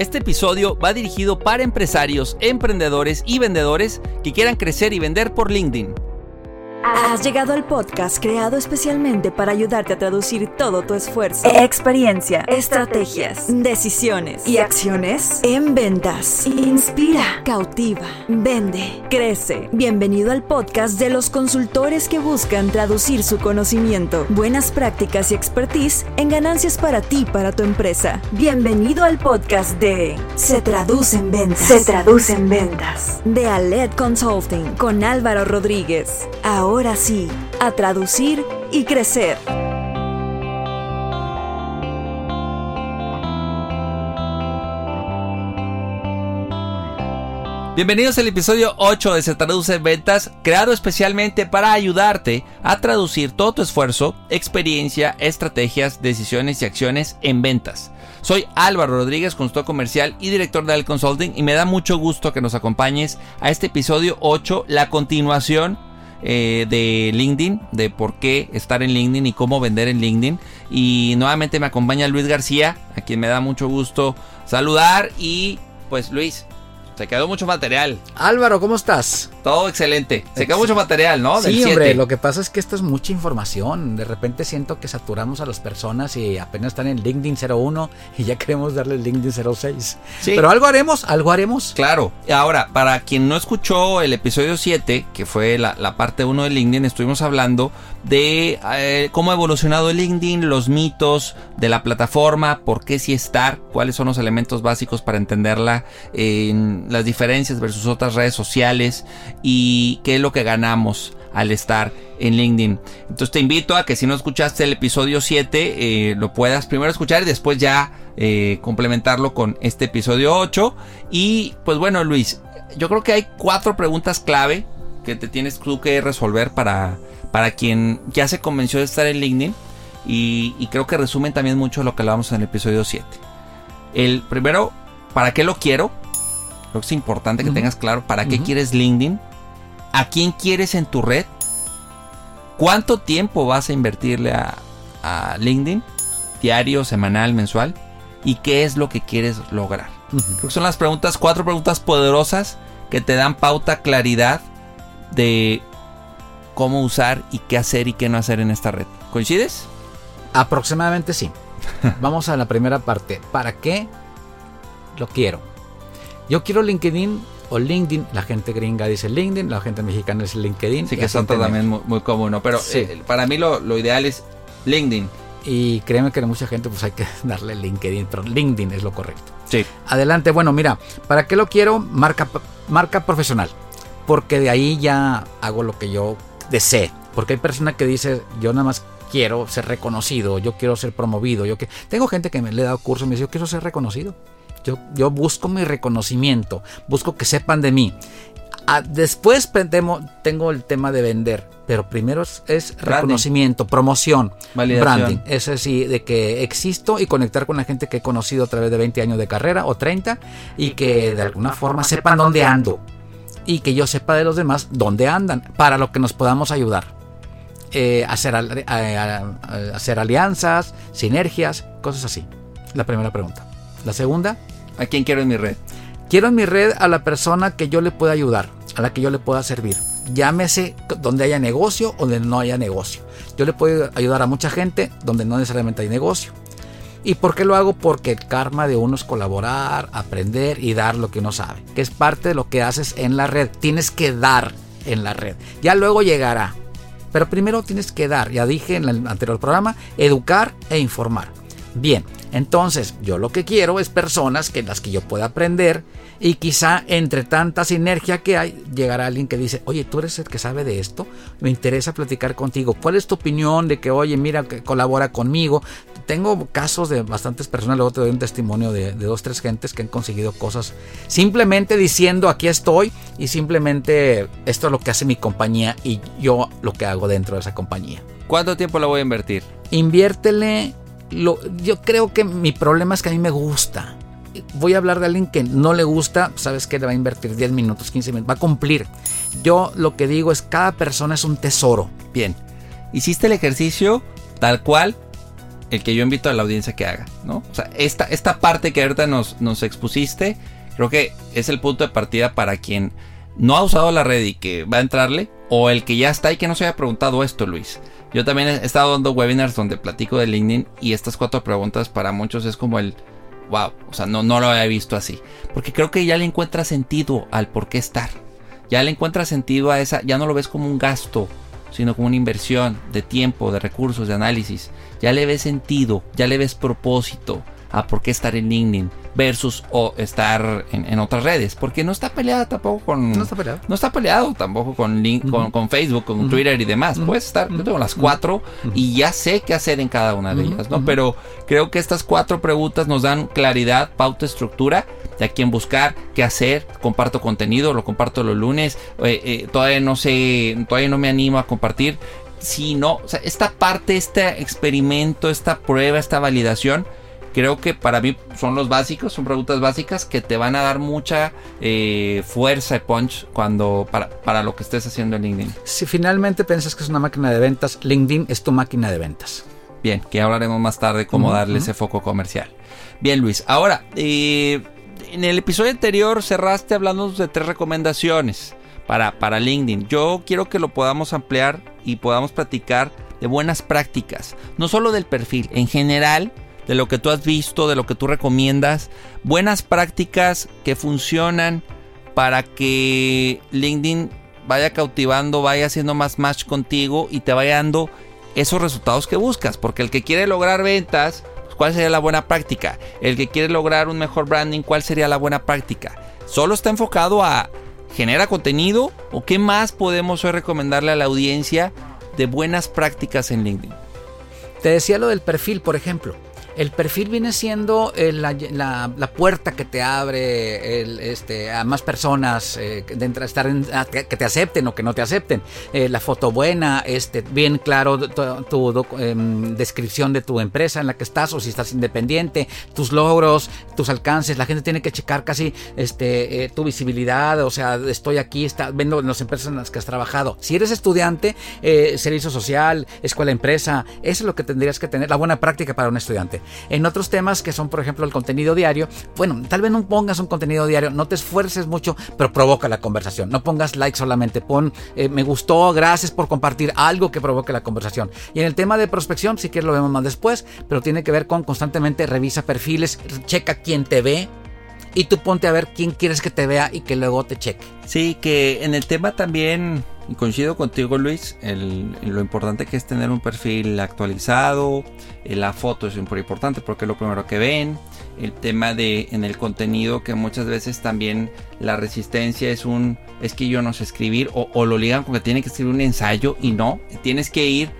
Este episodio va dirigido para empresarios, emprendedores y vendedores que quieran crecer y vender por LinkedIn. Has llegado al podcast creado especialmente para ayudarte a traducir todo tu esfuerzo, experiencia, estrategias, decisiones y acciones en ventas. Inspira, cautiva, vende, crece. Bienvenido al podcast de los consultores que buscan traducir su conocimiento, buenas prácticas y expertise en ganancias para ti, para tu empresa. Bienvenido al podcast de Se traduce en ventas. Se traduce en ventas. De Aled Consulting con Álvaro Rodríguez. Ahora sí, a traducir y crecer. Bienvenidos al episodio 8 de Se Traduce en Ventas, creado especialmente para ayudarte a traducir todo tu esfuerzo, experiencia, estrategias, decisiones y acciones en ventas. Soy Álvaro Rodríguez, consultor comercial y director de Al Consulting y me da mucho gusto que nos acompañes a este episodio 8, la continuación eh, de LinkedIn, de por qué estar en LinkedIn y cómo vender en LinkedIn. Y nuevamente me acompaña Luis García, a quien me da mucho gusto saludar. Y pues Luis, se quedó mucho material. Álvaro, ¿cómo estás? Todo excelente. Se quedó mucho material, ¿no? sí, hombre, lo que pasa es que esto es mucha información. De repente siento que saturamos a las personas y apenas están en LinkedIn 01 y ya queremos darle el LinkedIn 06. Sí. Pero algo haremos, algo haremos. Claro. Ahora, para quien no escuchó el episodio 7, que fue la, la parte 1 de LinkedIn, estuvimos hablando de eh, cómo ha evolucionado el LinkedIn, los mitos de la plataforma, por qué sí estar, cuáles son los elementos básicos para entenderla, en las diferencias versus otras redes sociales y qué es lo que ganamos al estar en LinkedIn. Entonces te invito a que si no escuchaste el episodio 7, eh, lo puedas primero escuchar y después ya eh, complementarlo con este episodio 8. Y pues bueno, Luis, yo creo que hay cuatro preguntas clave que te tienes tú que resolver para, para quien ya se convenció de estar en LinkedIn. Y, y creo que resumen también mucho lo que hablamos en el episodio 7. El primero, ¿para qué lo quiero? Creo que es importante que tengas claro para qué quieres LinkedIn, a quién quieres en tu red, cuánto tiempo vas a invertirle a, LinkedIn, diario, semanal, mensual, y qué es lo que quieres lograr. Creo que son las preguntas, cuatro preguntas poderosas que te dan pauta, claridad de cómo usar y qué hacer y qué no hacer en esta red. ¿Coincides? Aproximadamente sí. Vamos a la primera parte. ¿Para qué lo quiero? Yo quiero LinkedIn o LinkedIn, la gente gringa dice LinkedIn, la gente mexicana es LinkedIn. Sí, que son también muy, muy, común, pero eh, para mí lo, ideal es LinkedIn. Y créeme que a mucha gente pues hay que darle LinkedIn, pero LinkedIn es lo correcto. Sí. Adelante, bueno, mira, ¿para qué lo quiero? Marca, marca profesional. Porque de ahí ya hago lo que yo desee. Porque hay personas que dicen, yo nada más quiero ser reconocido, yo quiero ser promovido. Yo que... Tengo gente que me le he dado curso y me dice, yo quiero ser reconocido. Yo, yo busco mi reconocimiento, busco que sepan de mí. Ah, después tengo el tema de vender, pero primero es, reconocimiento, promoción, branding. Es así, de que existo y conectar con la gente que he conocido a través de 20 años de carrera o 30 y que de alguna forma sepan dónde ando y que yo sepa de los demás dónde andan para lo que nos podamos ayudar. Eh, hacer, hacer alianzas, sinergias, cosas así. La primera pregunta. La segunda. ¿A quién quiero en mi red? Quiero en mi red a la persona que yo le pueda ayudar, a la que yo le pueda servir. Llámese donde haya negocio o donde no haya negocio. Yo le puedo ayudar a mucha gente donde no necesariamente hay negocio. ¿Y por qué lo hago? Porque el karma de uno es colaborar, aprender y dar lo que uno sabe, que es parte de lo que haces en la red. Tienes que dar en la red. Ya luego llegará. Pero primero tienes que dar, ya dije en el anterior programa, educar e informar. Bien, entonces, yo lo que quiero es personas que las que yo pueda aprender y quizá entre tanta sinergia que hay, llegará alguien que dice, oye, tú eres el que sabe de esto, me interesa platicar contigo. ¿Cuál es tu opinión de que, oye, mira, que colabora conmigo? Tengo casos de bastantes personas, luego te doy un testimonio de, de dos, tres gentes que han conseguido cosas simplemente diciendo, aquí estoy y simplemente esto es lo que hace mi compañía y yo lo que hago dentro de esa compañía. ¿Cuánto tiempo la voy a invertir? Inviértele yo creo que mi problema es que a mí me gusta. Voy a hablar de alguien que no le gusta, sabes que le va a invertir 10 minutos, 15 minutos, va a cumplir. Yo lo que digo es cada persona es un tesoro. Bien, hiciste el ejercicio tal cual, el que yo invito a la audiencia que haga, ¿no? O sea, esta, esta parte que ahorita nos, nos expusiste, creo que es el punto de partida para quien no ha usado la red y que va a entrarle, o el que ya está y que no se haya preguntado esto, Luis. Yo también he estado dando webinars donde platico de LinkedIn y estas cuatro preguntas para muchos es como el wow, o sea, no, no lo había visto así. Porque creo que ya le encuentra sentido al por qué estar. Ya le encuentra sentido a esa, ya no lo ves como un gasto, sino como una inversión de tiempo, de recursos, de análisis. Ya le ves sentido, ya le ves propósito a por qué estar en LinkedIn versus o estar en, otras redes. Porque no está peleada tampoco con. No está peleado. No está peleado tampoco con, con, Facebook, con Twitter y demás. Puedes estar. Yo tengo las cuatro y ya sé qué hacer en cada una de ellas, ¿no? Pero creo que estas cuatro preguntas nos dan claridad, pauta, estructura de a quién buscar, qué hacer. Comparto contenido, lo comparto los lunes. Eh, eh, todavía no sé, todavía no me animo a compartir. Si no, o sea, esta parte, este experimento, esta prueba, esta validación creo que para mí son los básicos, son preguntas básicas que te van a dar mucha eh, fuerza y punch cuando para, para lo que estés haciendo en LinkedIn. Si finalmente piensas que es una máquina de ventas, LinkedIn es tu máquina de ventas. Bien, que hablaremos más tarde cómo darle ese foco comercial. Bien, Luis. Ahora, eh, en el episodio anterior cerraste hablando de tres recomendaciones para, para LinkedIn. Yo quiero que lo podamos ampliar y podamos platicar de buenas prácticas, no solo del perfil, en general de lo que tú has visto, de lo que tú recomiendas, buenas prácticas que funcionan para que LinkedIn vaya cautivando, vaya haciendo más match contigo y te vaya dando esos resultados que buscas. Porque el que quiere lograr ventas, pues, ¿cuál sería la buena práctica? El que quiere lograr un mejor branding, ¿cuál sería la buena práctica? Solo está enfocado a genera contenido o qué más podemos hoy recomendarle a la audiencia de buenas prácticas en LinkedIn. Te decía lo del perfil, por ejemplo. El perfil viene siendo eh, la, puerta que te abre este, a más personas eh, de estar que te acepten o que no te acepten. Eh, la foto buena, este, bien claro tu, em, descripción de tu empresa en la que estás o si estás independiente, tus logros, tus alcances. La gente tiene que checar casi este, tu visibilidad, o sea, estoy aquí, está, viendo las empresas en las que has trabajado. Si eres estudiante, servicio social, escuela, empresa, eso es lo que tendrías que tener, la buena práctica para un estudiante. En otros temas que son, por ejemplo, el contenido diario, bueno, tal vez no pongas un contenido diario, no te esfuerces mucho, pero provoca la conversación. No pongas like solamente, pon eh, me gustó, gracias por compartir algo que provoque la conversación. Y en el tema de prospección, si quieres lo vemos más después, pero tiene que ver con constantemente revisa perfiles, checa quién te ve, y tú ponte a ver quién quieres que te vea y que luego te cheque. Sí, que en el tema también, y coincido contigo Luis, lo importante que es tener un perfil actualizado, eh, la foto es muy importante porque es lo primero que ven, el tema de en el contenido que muchas veces también la resistencia es un, es que yo no sé escribir o, lo ligan con que tiene que escribir un ensayo y no, tienes que ir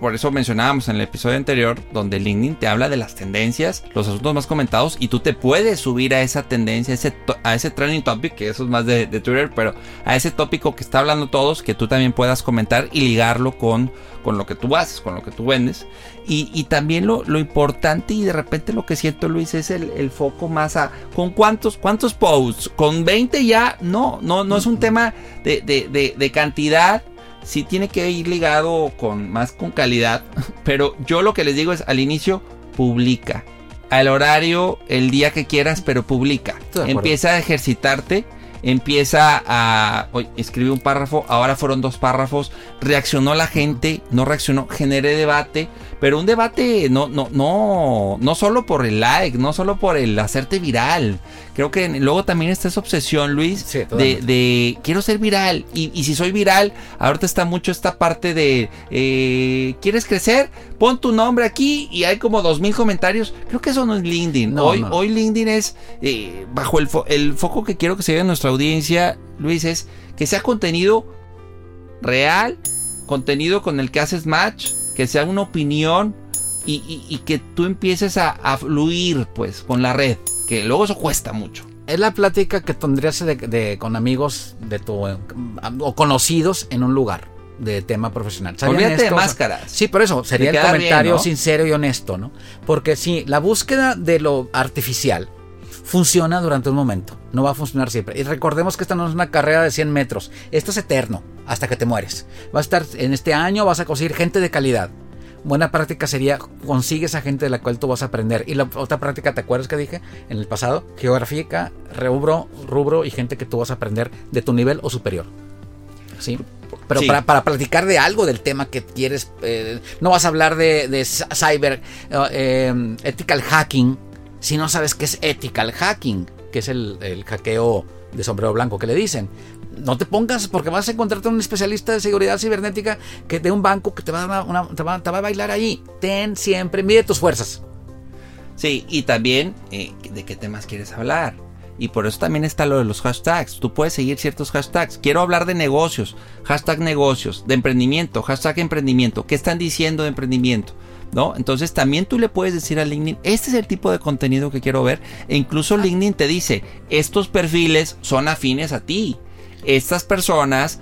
por eso mencionábamos en el episodio anterior, donde LinkedIn te habla de las tendencias, los asuntos más comentados, y tú te puedes subir a esa tendencia, a ese, a ese trending topic, que eso es más de, Twitter, pero a ese tópico que está hablando todos, que tú también puedas comentar y ligarlo con, con lo que tú haces, con lo que tú vendes. Y, también lo, importante y de repente lo que siento Luis es el, foco más a con cuántos, cuántos posts, con 20 ya, no, no, no es un tema de, de, de cantidad sí tiene que ir ligado con más con calidad. Pero yo lo que les digo es al inicio, publica. Al horario, el día que quieras, pero publica. Empieza a ejercitarte. Empieza a escribir un párrafo. Ahora fueron dos párrafos. Reaccionó la gente. No reaccionó. Generé debate. Pero un debate no, no, no, no solo por el like, no solo por el hacerte viral. Creo que luego también está esa obsesión, Luis, de, quiero ser viral. Y, si soy viral, ahorita está mucho esta parte de eh, ¿quieres crecer? Pon tu nombre aquí y hay como dos mil comentarios. Creo que eso no es LinkedIn. hoy, hoy LinkedIn es eh, bajo el, el foco que quiero que se vea en nuestra audiencia, Luis, es que sea contenido real, contenido con el que haces match que sea una opinión y, que tú empieces a, fluir pues con la red, que luego eso cuesta mucho. Es la plática que tendrías de, con amigos de tu, o conocidos en un lugar de tema profesional. Olvídate de máscaras. Sí, por eso sería el comentario sincero y honesto, ¿no? Porque si la búsqueda de lo artificial funciona durante un momento, no va a funcionar siempre. Y recordemos que esta no es una carrera de 100 metros, esto es eterno, hasta que te mueres. Va a estar en este año, vas a conseguir gente de calidad. Buena práctica sería consigue esa gente de la cual tú vas a aprender. Y la otra práctica, ¿te acuerdas que dije en el pasado? Geográfica, rubro, rubro y gente que tú vas a aprender de tu nivel o superior. ¿Sí? Pero Sí. Para, para platicar de algo del tema que quieres, eh, no vas a hablar de, de cyber, eh, eh, ethical hacking, si no sabes qué es ethical hacking, que es el, el hackeo de sombrero blanco que le dicen. No te pongas porque vas a encontrarte un especialista de seguridad cibernética que de un banco que te va a, dar una- te va, te va a bailar ahí. Ten siempre, mide tus fuerzas. Sí, y también eh, de qué temas quieres hablar. Y por eso también está lo de los hashtags. Tú puedes seguir ciertos hashtags. Quiero hablar de negocios. Hashtag negocios. De emprendimiento. Hashtag emprendimiento. ¿Qué están diciendo de emprendimiento? ¿No? Entonces también tú le puedes decir a LinkedIn, este es el tipo de contenido que quiero ver. E incluso LinkedIn te dice, estos perfiles son afines a ti. Estas personas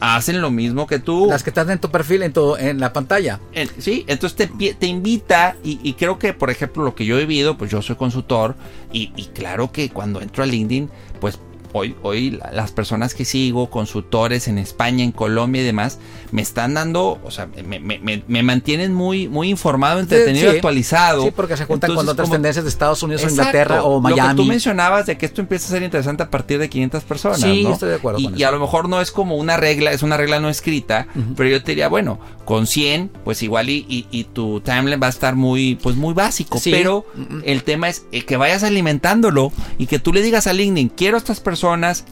hacen lo mismo que tú. Las que están en tu perfil, en, tu, en la pantalla. En- sí, entonces te, te invita y, y creo que, por ejemplo, lo que yo he vivido, pues yo soy consultor y, y claro que cuando entro a LinkedIn, pues hoy, hoy la- las personas que sigo, consultores en España, en Colombia y demás, me están dando, o sea, me, me- me- me mantienen muy, muy informado, entretenido Sí. actualizado. Sí, porque se juntan con Entonces, otras como- tendencias de Estados Unidos o Exacto. Inglaterra o Lo que tú Miami. mencionabas de que esto empieza a ser interesante a partir de 500 personas. Sí, ¿no? estoy de acuerdo Y, con y eso. a lo mejor no es como una regla, es una regla no escrita, pero yo te diría, bueno, con 100, pues igual y, y- y tu timeline va a estar muy, pues muy básico. Sí. Pero el tema es eh, que vayas alimentándolo y que tú le digas a LinkedIn, quiero estas personas,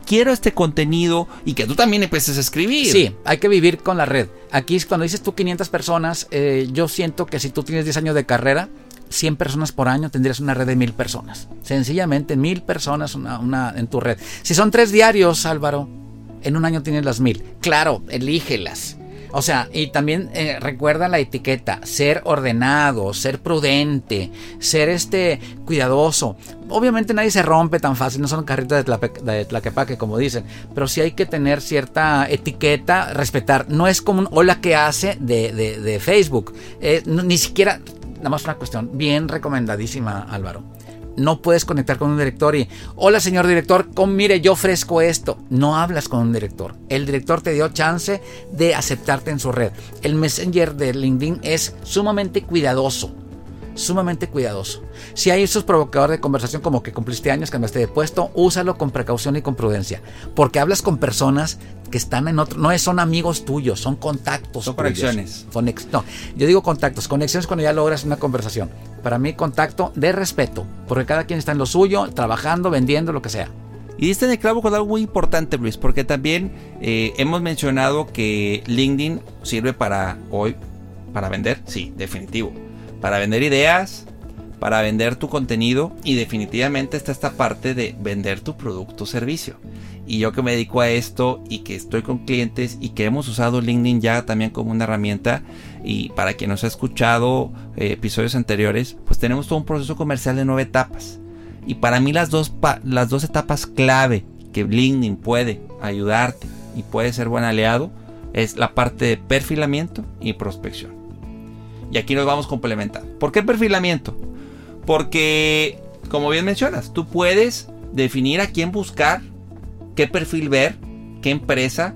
quiero este contenido y que tú también empieces a escribir. Sí, hay que vivir con la red. Aquí cuando dices tú 500 personas, eh, yo siento que si tú tienes 10 años de carrera, 100 personas por año tendrías una red de 1000 personas. Sencillamente, 1000 personas en tu red. Si son tres diarios, Álvaro, en un año tienes las 1000. Claro, elígelas. O sea, y también eh, recuerda la etiqueta, ser ordenado, ser prudente, ser este cuidadoso. Obviamente nadie se rompe tan fácil, no son carritos de, tlape- de tlaquepaque como dicen, pero sí hay que tener cierta etiqueta, respetar. No es como un hola que hace de, de- de Facebook, Eh, ni siquiera, nada más una cuestión, bien recomendadísima Álvaro. No puedes conectar con un director y, hola señor director, mire, yo ofrezco esto. No hablas con un director. El director te dio chance de aceptarte en su red. El messenger de LinkedIn es sumamente cuidadoso. Sumamente cuidadoso. Si hay esos provocadores de conversación como que cumpliste años, cambiaste de puesto, úsalo con precaución y con prudencia. Porque hablas con personas que están en otro, no son amigos tuyos, son contactos. Son tuyos. conexiones. Conex- no, yo digo contactos. Conexiones cuando ya logras una conversación. Para mí, contacto de respeto. Porque cada quien está en lo suyo, trabajando, vendiendo, lo que sea. Y diste en el clavo con algo muy importante, Luis, porque también eh, hemos mencionado que LinkedIn sirve para hoy, para vender, sí, definitivo. Para vender ideas, para vender tu contenido y definitivamente está esta parte de vender tu producto o servicio. Y yo que me dedico a esto y que estoy con clientes y que hemos usado LinkedIn ya también como una herramienta y para quien nos ha escuchado eh, episodios anteriores, pues tenemos todo un proceso comercial de nueve etapas. Y para mí las dos, las dos etapas clave que LinkedIn puede ayudarte y puede ser buen aliado es la parte de perfilamiento y prospección. Y aquí nos vamos complementando. ¿Por qué perfilamiento? Porque, como bien mencionas, tú puedes definir a quién buscar, qué perfil ver, qué empresa,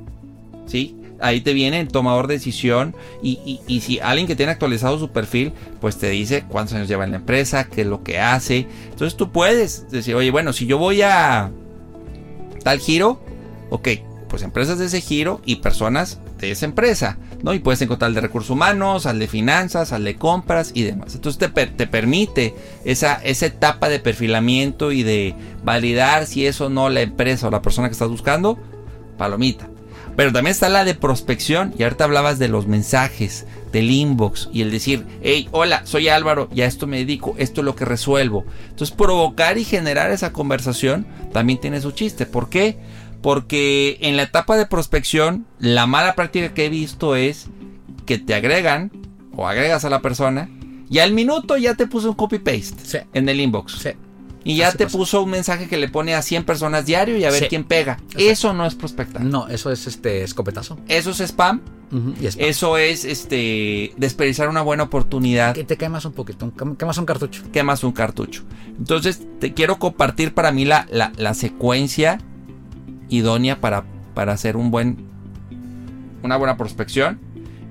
¿sí? Ahí te viene el tomador de decisión y, y- y si alguien que tiene actualizado su perfil, pues te dice cuántos años lleva en la empresa, qué es lo que hace. Entonces tú puedes decir, oye, bueno, si yo voy a tal giro, ok, pues empresas de ese giro y personas de esa empresa, ¿no? Y puedes encontrar al de recursos humanos, al de finanzas, al de compras y demás. Entonces te, te permite esa, esa etapa de perfilamiento y de validar si es o no la empresa o la persona que estás buscando, palomita. Pero también está la de prospección y ahorita hablabas de los mensajes, del inbox y el decir, hey, hola, soy Álvaro y a esto me dedico, esto es lo que resuelvo. Entonces provocar y generar esa conversación también tiene su chiste. ¿Por qué? Porque en la etapa de prospección, la mala práctica que he visto es que te agregan o agregas a la persona y al minuto ya te puso un copy-paste Sí. en el inbox. Sí. Y ya Así te pasa. puso un mensaje que le pone a 100 personas diario y a ver Sí. quién pega. Eso no es prospectar. No, eso es este escopetazo. Eso es spam. Y Eso es este desperdiciar una buena oportunidad. que te quemas un poquito, quemas un cartucho. Quemas un cartucho. Entonces, te quiero compartir para mí la, la- la secuencia idónea para, para hacer un buen, una buena prospección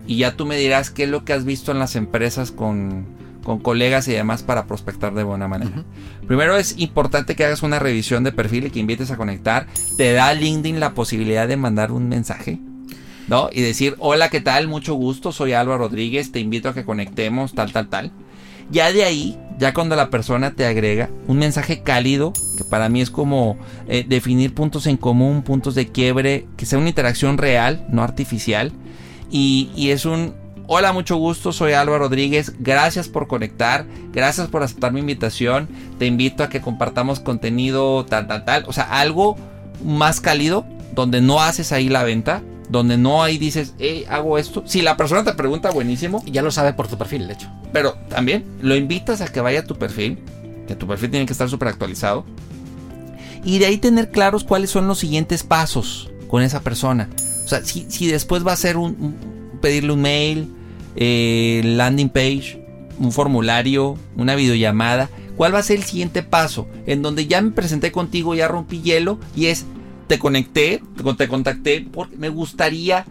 y ya tú me dirás qué es lo que has visto en las empresas con, con colegas y demás para prospectar de buena manera. Primero es importante que hagas una revisión de perfil y que invites a conectar. Te da LinkedIn la posibilidad de mandar un mensaje. ¿No? Y decir, hola, ¿qué tal? Mucho gusto, soy Álvaro Rodríguez, te invito a que conectemos, tal, tal, tal. Ya de ahí, ya cuando la persona te agrega un mensaje cálido, que para mí es como eh, definir puntos en común, puntos de quiebre, que sea una interacción real, no artificial. Y, y es un, Hola, mucho gusto, soy Álvaro Rodríguez. Gracias por conectar, gracias por aceptar mi invitación. Te invito a que compartamos contenido tal, tal, tal. O sea, algo más cálido, donde no haces ahí la venta, donde no ahí dices, hey, hago esto. Si la persona te pregunta, buenísimo. Ya lo sabe por tu perfil, de hecho. Pero también lo invitas a que vaya a tu perfil, que tu perfil tiene que estar súper actualizado. Y de ahí tener claros cuáles son los siguientes pasos con esa persona. O sea, si, si después va a ser un pedirle un mail, eh, landing page, un formulario, una videollamada. ¿Cuál va a ser el siguiente paso? En donde ya me presenté contigo, ya rompí hielo y es, te conecté, te contacté porque me gustaría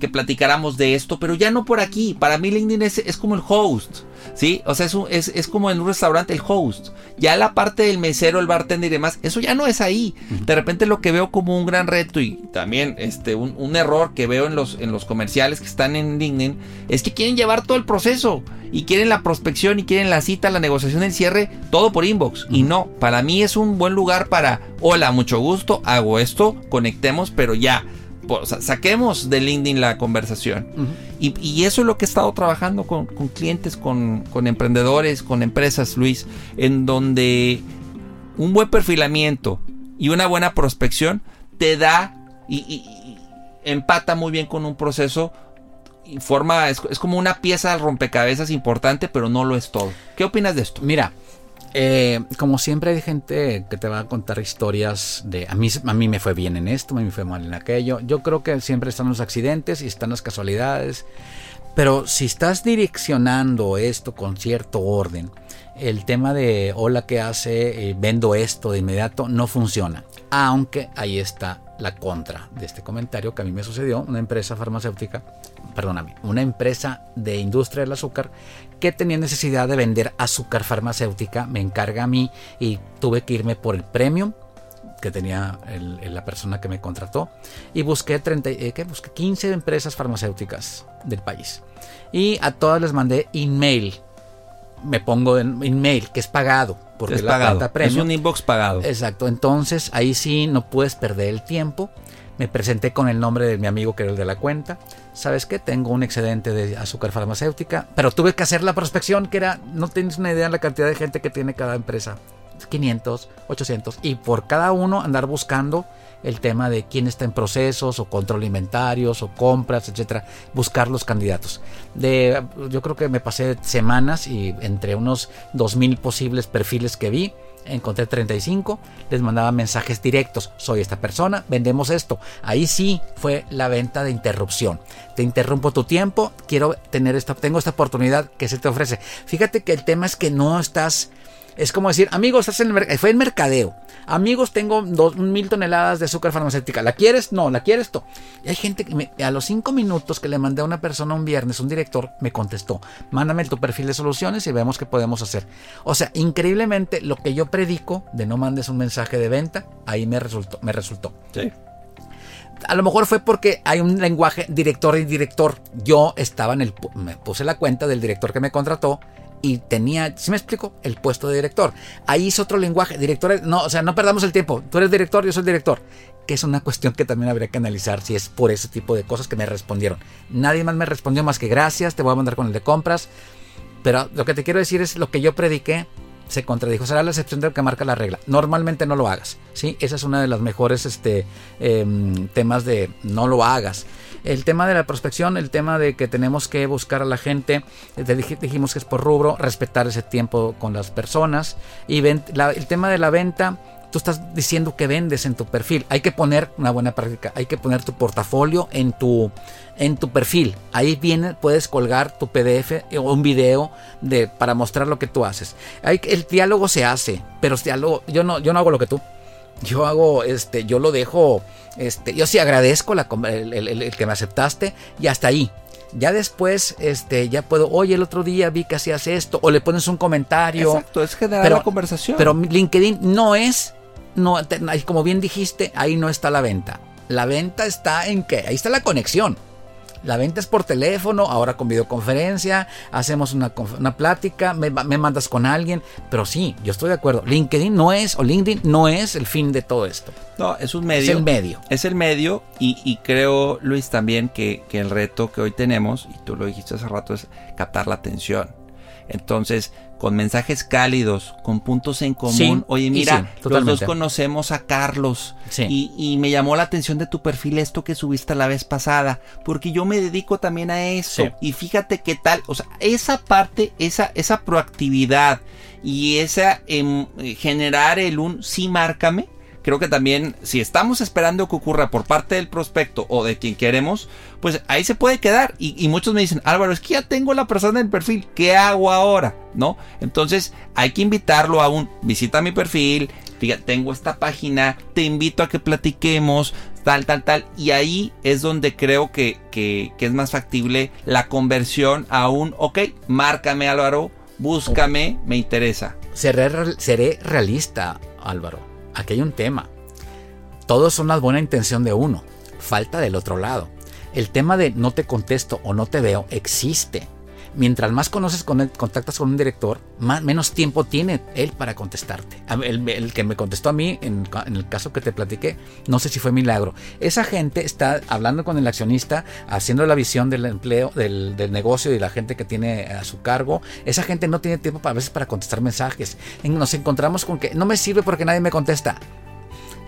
que platicáramos de esto, pero ya no por aquí. Para mí LinkedIn es, es como el host. ¿Sí? O sea, es, es, como en un restaurante el host. Ya la parte del mesero, el bartender y demás, eso ya no es ahí. De repente lo que veo como un gran reto y también este, un, error que veo en los, en los comerciales que están en LinkedIn es que quieren llevar todo el proceso y quieren la prospección y quieren la cita, la negociación, el cierre, todo por inbox. Y no, para mí es un buen lugar para, hola, mucho gusto, hago esto, conectemos, pero ya saquemos de LinkedIn la conversación. y, eso es lo que he estado trabajando con, clientes, con, emprendedores, con empresas, Luis, en donde un buen perfilamiento y una buena prospección te da y, empata muy bien con un proceso y forma, es, es, como una pieza de rompecabezas importante, pero no lo es todo. ¿Qué opinas de esto? Mira, eh, como siempre hay gente que te va a contar historias de a mí, a mí me fue bien en esto, a mí me fue mal en aquello. Yo creo que siempre están los accidentes y están las casualidades. Pero si estás direccionando esto con cierto orden, el tema de hola que hace, eh, vendo esto de inmediato, no funciona. Aunque ahí está la contra de este comentario que a mí me sucedió. Una empresa farmacéutica, perdóname, una empresa de industria del azúcar que tenía necesidad de vender azúcar farmacéutica, me encarga a mí y tuve que irme por el premium que tenía la persona que me contrató y busqué, 30, eh, ¿qué? busqué 15 empresas farmacéuticas del país y a todas les mandé email me pongo en email que es pagado porque es pagado. es un inbox pagado exacto entonces ahí sí no puedes perder el tiempo me presenté con el nombre de mi amigo que era el de la cuenta. ¿Sabes qué? Tengo un excedente de azúcar farmacéutica, pero tuve que hacer la prospección que era, no tienes una idea de la cantidad de gente que tiene cada empresa. 500, 800 y por cada uno andar buscando el tema de quién está en procesos o control inventarios o compras, etcétera, buscar los candidatos. De, yo creo que me pasé semanas y entre unos 2000 posibles perfiles que vi, encontré 35, les mandaba mensajes directos, soy esta persona, vendemos esto. Ahí sí fue la venta de interrupción. Te interrumpo tu tiempo, quiero tener esta, tengo esta oportunidad que se te ofrece. Fíjate que el tema es que no estás es como decir, amigos, estás en el fue en mercadeo. Amigos, tengo dos mil toneladas de azúcar farmacéutica. ¿La quieres? No, ¿la quieres tú? Y hay gente que a los cinco minutos que le mandé a una persona un viernes, un director, me contestó, mándame tu perfil de soluciones y vemos qué podemos hacer. O sea, increíblemente lo que yo predico de no mandes un mensaje de venta, ahí me resultó. Me resultó. Sí a lo mejor fue porque hay un lenguaje director y director. Yo estaba en el. Me puse la cuenta del director que me contrató y tenía, si me explico, el puesto de director. Ahí es otro lenguaje, director, no, o sea, no perdamos el tiempo. Tú eres director, yo soy director. Que es una cuestión que también habría que analizar si es por ese tipo de cosas que me respondieron. Nadie más me respondió más que gracias, te voy a mandar con el de compras. Pero lo que te quiero decir es lo que yo prediqué se contradijo. Será la excepción de lo que marca la regla. Normalmente no lo hagas. ¿sí? Esa es una de las mejores este, em, temas de no lo hagas. El tema de la prospección, el tema de que tenemos que buscar a la gente, eh, dijimos que es por rubro, respetar ese tiempo con las personas. Y el tema de la venta, tú estás diciendo que vendes en tu perfil. Hay que poner una buena práctica, hay que poner tu portafolio en tu, en tu perfil. Ahí viene, puedes colgar tu PDF o un video de, para mostrar lo que tú haces. Hay, el diálogo se hace, pero diálogo, yo no, yo no hago lo que tú. Yo hago, este, yo lo dejo, este, yo sí agradezco la, el, que me aceptaste y hasta ahí. Ya después, este, ya puedo, oye, el otro día vi que hacías esto, o le pones un comentario. Exacto, es generar la conversación. Pero LinkedIn no es, no, como bien dijiste, ahí no está la venta. La venta está en que, ahí está la conexión. La venta es por teléfono, ahora con videoconferencia, hacemos una, una plática, me, mandas con alguien, pero sí, yo estoy de acuerdo. LinkedIn no es, o LinkedIn no es el fin de todo esto. No, es un medio. Es el medio. Es el medio y, creo, Luis, también que, que el reto que hoy tenemos, y tú lo dijiste hace rato, es captar la atención. Entonces, con mensajes cálidos, con puntos en común. Oye, mira, los dos conocemos a Carlos y, me llamó la atención de tu perfil esto que subiste la vez pasada, porque yo me dedico también a eso. Y fíjate qué tal, o sea, esa parte, esa, esa proactividad y esa em, generar el un sí márcame creo que también si estamos esperando que ocurra por parte del prospecto o de quien queremos, pues ahí se puede quedar. Y, muchos me dicen, Álvaro, es que ya tengo la persona en el perfil, ¿qué hago ahora? ¿No? Entonces hay que invitarlo a un, visita mi perfil, fíjate, tengo esta página, te invito a que platiquemos, tal, tal, tal. Y ahí es donde creo que, que, que es más factible la conversión a un, ok, márcame Álvaro, búscame, me interesa. Seré, seré realista, Álvaro aquí hay un tema. Todos son la buena intención de uno, falta del otro lado. El tema de no te contesto o no te veo existe. Mientras más conoces contactas con un director, más, menos tiempo tiene él para contestarte. El, que me contestó a mí, en, el caso que te platiqué, no sé si fue milagro. Esa gente está hablando con el accionista, haciendo la visión del empleo, del, negocio y la gente que tiene a su cargo. Esa gente no tiene tiempo a veces para contestar mensajes. Nos encontramos con que no me sirve porque nadie me contesta.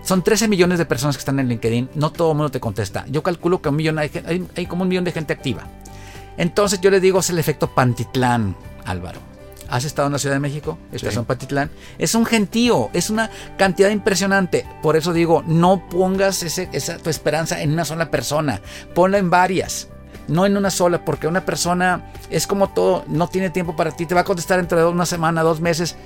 Son 13 millones de personas que están en LinkedIn, no todo el mundo te contesta. Yo calculo que un millón hay, hay como un millón de gente activa. Entonces yo le digo, es el efecto Pantitlán, Álvaro. ¿Has estado en la Ciudad de México? Estación Pantitlán. Es un gentío, es una cantidad impresionante. Por eso digo, no pongas esa, tu esperanza en una sola persona, ponla en varias. No en una sola, porque una persona es como todo, no tiene tiempo para ti, te va a contestar entre una semana, dos meses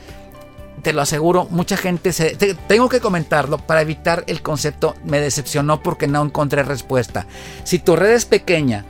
te lo aseguro, mucha gente se... tengo que comentarlo para evitar el concepto me decepcionó porque no encontré respuesta. Si tu red es pequeña,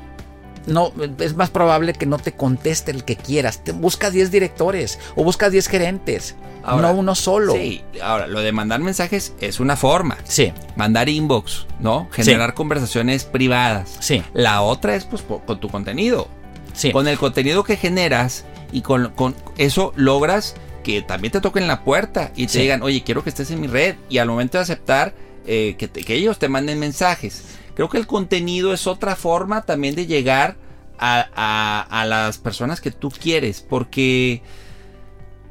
no, es más probable que no te conteste el que quieras. Te, busca 10 directores o busca 10 gerentes, no uno solo. Sí, ahora, lo de mandar mensajes es una forma. Sí. Mandar inbox, ¿no? Generar conversaciones privadas. Sí. La otra es pues con tu contenido. Sí. Con el contenido que generas y con, eso logras que también te toquen la puerta y te digan, oye, quiero que estés en mi red. Y al momento de aceptar, eh, que, que ellos te manden mensajes. Creo que el contenido es otra forma también de llegar a, las personas que tú quieres, porque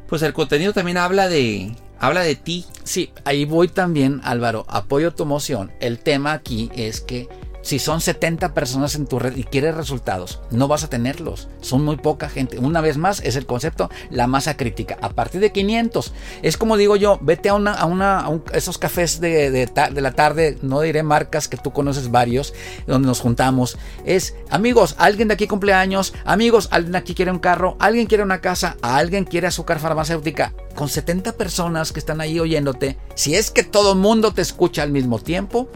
pues el contenido también habla de habla de ti. Sí, ahí voy también, Álvaro, apoyo tu moción. El tema aquí es que si son 70 personas en tu red y quieres resultados, no vas a tenerlos. Son muy poca gente. Una vez más, es el concepto, la masa crítica. A partir de 500, es como digo yo, vete a una, esos cafés de, de, de, la tarde, no diré marcas que tú conoces varios, donde nos juntamos. Es, amigos, alguien de aquí cumpleaños, amigos, alguien de aquí quiere un carro, alguien quiere una casa, alguien quiere azúcar farmacéutica. Con 70 personas que están ahí oyéndote, si es que todo el mundo te escucha al mismo tiempo,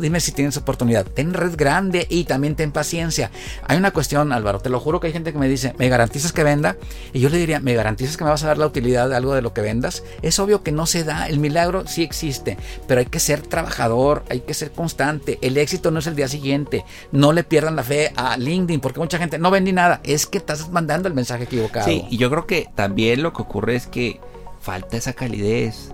dime si tienes oportunidad. Ten red grande y también ten paciencia. Hay una cuestión, Álvaro, te lo juro que hay gente que me dice, ¿me garantizas que venda? Y yo le diría, ¿me garantizas que me vas a dar la utilidad de algo de lo que vendas? Es obvio que no se da, el milagro sí existe, pero hay que ser trabajador, hay que ser constante. El éxito no es el día siguiente. No le pierdan la fe a LinkedIn, porque mucha gente no vendí nada. Es que estás mandando el mensaje equivocado. Sí, y yo creo que también lo que ocurre es que falta esa calidez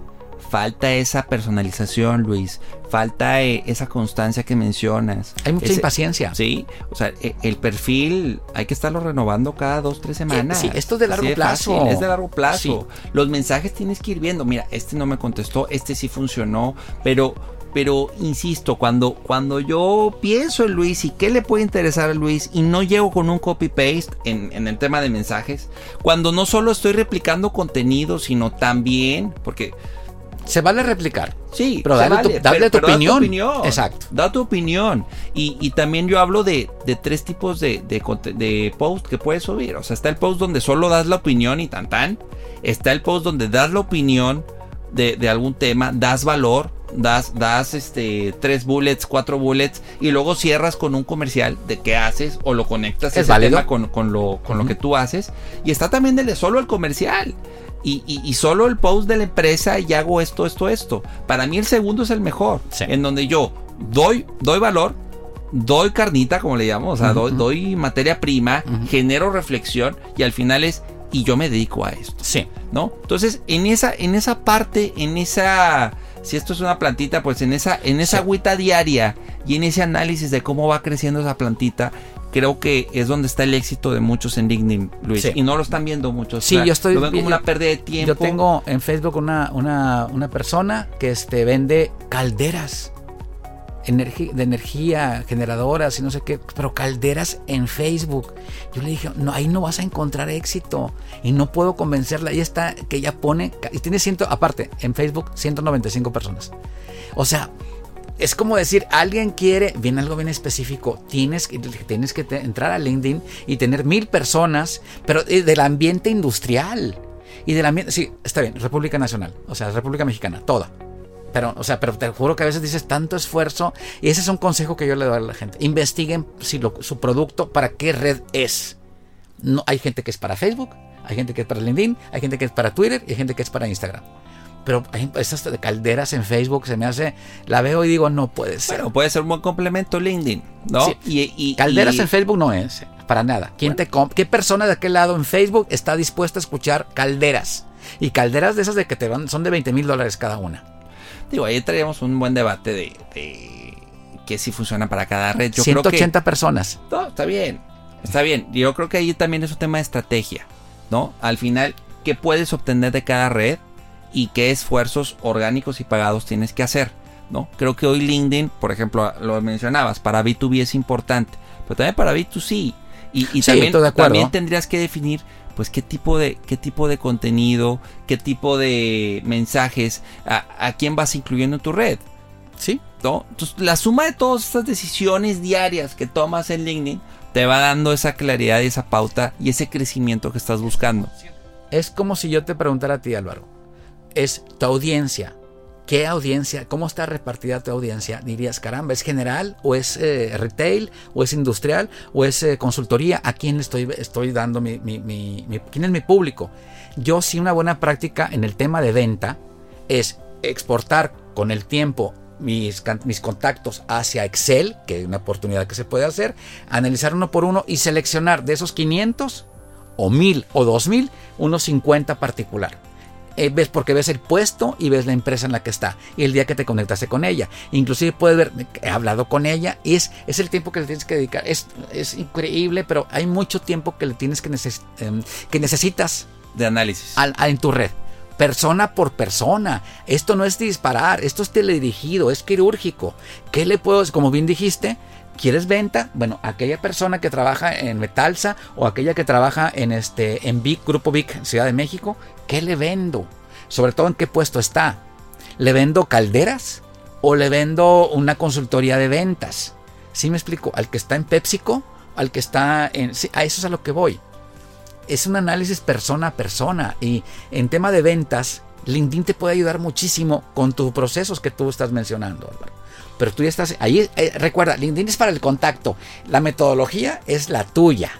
falta esa personalización, Luis, falta eh, esa constancia que mencionas. Hay mucha impaciencia. Sí, o sea, e, el perfil hay que estarlo renovando cada dos, tres semanas. Sí, esto es de largo plazo. es de largo plazo. Los mensajes tienes que ir viendo. Mira, este no me contestó, este sí funcionó, pero pero insisto, cuando, cuando yo pienso en Luis y qué le puede interesar a Luis y no llego con un copy-paste en, en, el tema de mensajes, cuando no solo estoy replicando contenido, sino también, porque se vale replicar. Sí, pero dale, tu, opinión. Exacto. Da tu opinión. Y, también yo hablo de, tres tipos de, de, post que puedes subir. O sea, está el post donde solo das la opinión y tan tan. Está el post donde das la opinión de, algún tema, das valor. das, das este, tres bullets, cuatro bullets y luego cierras con un comercial de qué haces o lo conectas ¿Es válido? con, con lo, con lo que tú haces. Y está también de solo el comercial. Y, y- y solo el post de la empresa y hago esto, esto, esto. Para mí el segundo es el mejor. Sí. En donde yo doy, doy valor, doy carnita, como le llamamos, o sea, doy, doy materia prima, genero reflexión y al final es, y yo me dedico a esto. Sí. ¿no? Entonces, en esa, en esa parte, en esa, si esto es una plantita, pues en esa, en esa Sí. agüita diaria y en ese análisis de cómo va creciendo esa plantita, creo que es donde está el éxito de muchos en LinkedIn, Luis. Sí. Y no lo están viendo muchos. Sí, yo estoy Lo ven como una pérdida de tiempo. Yo tengo en Facebook una, una, una persona que este, vende calderas de energía, generadoras y no sé qué, pero calderas en Facebook. Yo le dije, no, ahí no vas a encontrar éxito y no puedo convencerla. Ahí está, que ella pone, y tiene ciento, aparte, en Facebook, 195 personas. O sea, es como decir, alguien quiere, viene algo bien específico, tienes que, tienes que entrar a LinkedIn y tener mil personas, pero eh, del ambiente industrial. Y del ambiente, sí, está bien, República Nacional, o sea, República Mexicana, toda. Pero, o sea, pero te juro que a veces dices tanto esfuerzo y ese es un consejo que yo le doy a la gente. Investiguen si lo- su producto para qué red es. No, hay gente que es para Facebook, hay gente que es para LinkedIn, hay gente que es para Twitter y hay gente que es para Instagram. Pero hay esas de calderas en Facebook se me hace, la veo y digo, no puede ser. Bueno, puede ser un buen complemento LinkedIn, ¿no? Sí. Y, y- Calderas y- en Facebook no es, para nada. ¿Quién te ¿Qué persona de aquel lado en Facebook está dispuesta a escuchar calderas? Y calderas de esas de que te van, son de 20 mil dólares cada una. Digo, ahí traíamos un buen debate de, de que si funciona para cada red. Yo creo que 180 personas. No, está bien. Está bien. Yo creo que ahí también es un tema de estrategia, ¿no? Al final, ¿qué puedes obtener de cada red y qué esfuerzos orgánicos y pagados tienes que hacer, ¿no? Creo que hoy LinkedIn, por ejemplo, lo mencionabas, para B2B es importante, pero también para B2C. Y, y Sí, también, de también tendrías que definir pues qué tipo de qué tipo de contenido, qué tipo de mensajes, a, a quién vas incluyendo en tu red. Sí. ¿no? Entonces, la suma de todas estas decisiones diarias que tomas en LinkedIn te va dando esa claridad y esa pauta y ese crecimiento que estás buscando. Es como si yo te preguntara a ti, Álvaro. Es tu audiencia. ¿Qué audiencia? ¿Cómo está repartida tu audiencia? Dirías, caramba, ¿es general? ¿O es eh, retail? ¿O es industrial? ¿O es eh, consultoría? ¿A quién estoy, estoy dando mi, mi- ¿Quién es mi público? Yo sí una buena práctica en el tema de venta es exportar con el tiempo mis, mis contactos hacia Excel, que es una oportunidad que se puede hacer, analizar uno por uno y seleccionar de esos 500 o 1000 o 2000, unos 50 particular. Eh, ves porque ves el puesto y ves la empresa en la que está y el día que te conectaste con ella. Inclusive puedes ver, he hablado con ella y es, es el tiempo que le tienes que dedicar. Es, es increíble, pero hay mucho tiempo que le tienes que, neces- em, que necesitas De análisis. al- a- en tu red. Persona por persona. Esto no es disparar, esto es teledirigido, es quirúrgico. ¿Qué le puedo, como bien dijiste, ¿quieres venta? Bueno, aquella persona que trabaja en Metalsa o aquella que trabaja en este en Vic, Grupo Vic, Ciudad de México, ¿qué le vendo? Sobre todo en qué puesto está. ¿Le vendo calderas o le vendo una consultoría de ventas? ¿Sí me explico? Al que está en PepsiCo, al que está en sí, a eso es a lo que voy es un análisis persona a persona y en tema de ventas, LinkedIn te puede ayudar muchísimo con tus procesos que tú estás mencionando, Álvaro. Pero tú ya estás ahí, eh, recuerda, LinkedIn es para el contacto, la metodología es la tuya.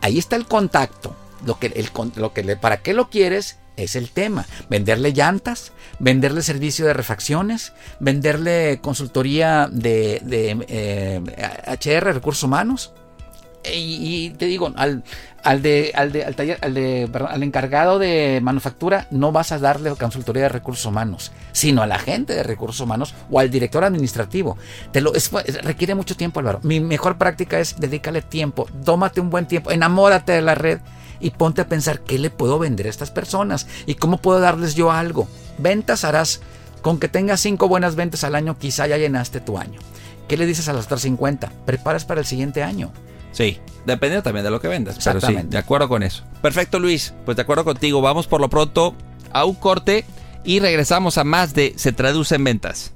Ahí está el contacto, lo que, el, lo que para qué lo quieres es el tema. Venderle llantas, venderle servicio de refacciones, venderle consultoría de, de, eh, HR, recursos humanos. Y, y te digo, al, al, de, al, de, al, taller, al, de, al encargado de manufactura no vas a darle consultoría de recursos humanos, sino a la gente de recursos humanos o al director administrativo. Te lo, es- requiere mucho tiempo, Álvaro. Mi mejor práctica es dedícale tiempo, tómate un buen tiempo, enamórate de la red y ponte a pensar qué le puedo vender a estas personas y cómo puedo darles yo algo. Ventas harás, con que tengas cinco buenas ventas al año, quizá ya llenaste tu año. ¿Qué le dices a las otras 50? Preparas para el siguiente año. Sí, dependiendo también de lo que vendas. Pero sí, Exactamente. de acuerdo con eso. Perfecto, Luis. Pues de acuerdo contigo. Vamos por lo pronto a un corte y regresamos a más de Se traduce en ventas.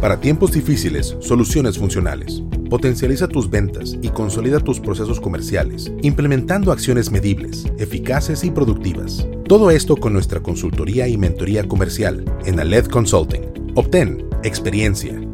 Para tiempos difíciles, soluciones funcionales. Potencializa tus ventas y consolida tus procesos comerciales, implementando acciones medibles, eficaces y productivas. Todo esto con nuestra consultoría y mentoría comercial en Aled Consulting. Obtén experiencia,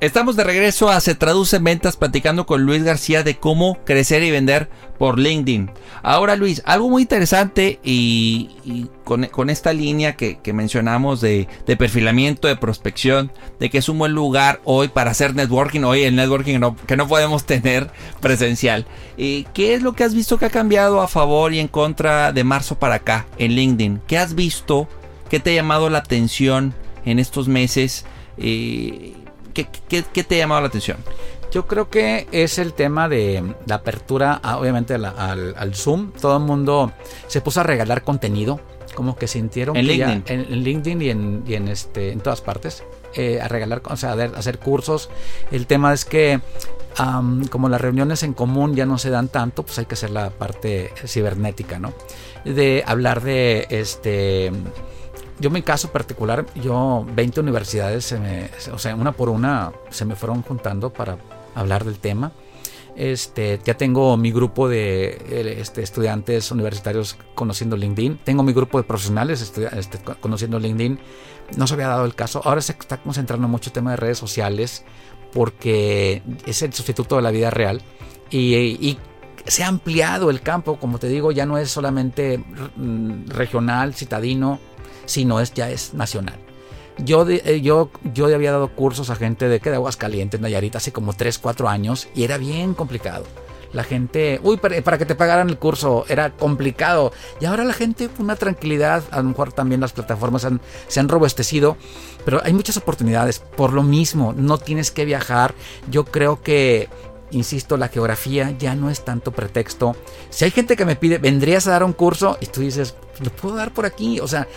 Estamos de regreso a Se Traduce en Ventas platicando con Luis García de cómo crecer y vender por LinkedIn. Ahora Luis, algo muy interesante y, con, esta línea que, mencionamos de, perfilamiento, de prospección, de que es un buen lugar hoy para hacer networking, hoy el networking que no podemos tener presencial. Eh, ¿Qué es lo que has visto que ha cambiado a favor y en contra de marzo para acá en LinkedIn? ¿Qué has visto? ¿Qué te ha llamado la atención en estos meses? Eh, ¿Qué, te ha llamado la atención? Yo creo que es el tema de la apertura, obviamente, al, Zoom. Todo el mundo se puso a regalar contenido, como que sintieron en que LinkedIn, en, LinkedIn y en, este, en todas partes, eh, a regalar, o sea, a hacer cursos. El tema es que como las reuniones en común ya no se dan tanto, pues hay que hacer la parte cibernética, ¿no? De hablar de este yo en mi caso particular, yo 20 universidades, o sea, una por una se me fueron juntando para hablar del tema. Este, ya tengo mi grupo de este, estudiantes universitarios conociendo LinkedIn. Tengo mi grupo de profesionales este, conociendo LinkedIn. No se había dado el caso. Ahora se está concentrando mucho el tema de redes sociales porque es el sustituto de la vida real. Y, y se ha ampliado el campo, como te digo, ya no es solamente mm, regional, citadino, sino es, ya es nacional. Yo, eh, yo, había dado cursos a gente de, de Aguascalientes, Nayarit, hace como 3, 4 años y era bien complicado. La gente, uy, para, que te pagaran el curso era complicado. Y ahora la gente, una tranquilidad, a lo mejor también las plataformas se han robustecido, pero hay muchas oportunidades. Por lo mismo, no tienes que viajar. Yo creo que insisto, la geografía ya no es tanto pretexto. Si hay gente que me pide, ¿vendrías a dar un curso? Y tú dices, lo puedo dar por aquí. O sea,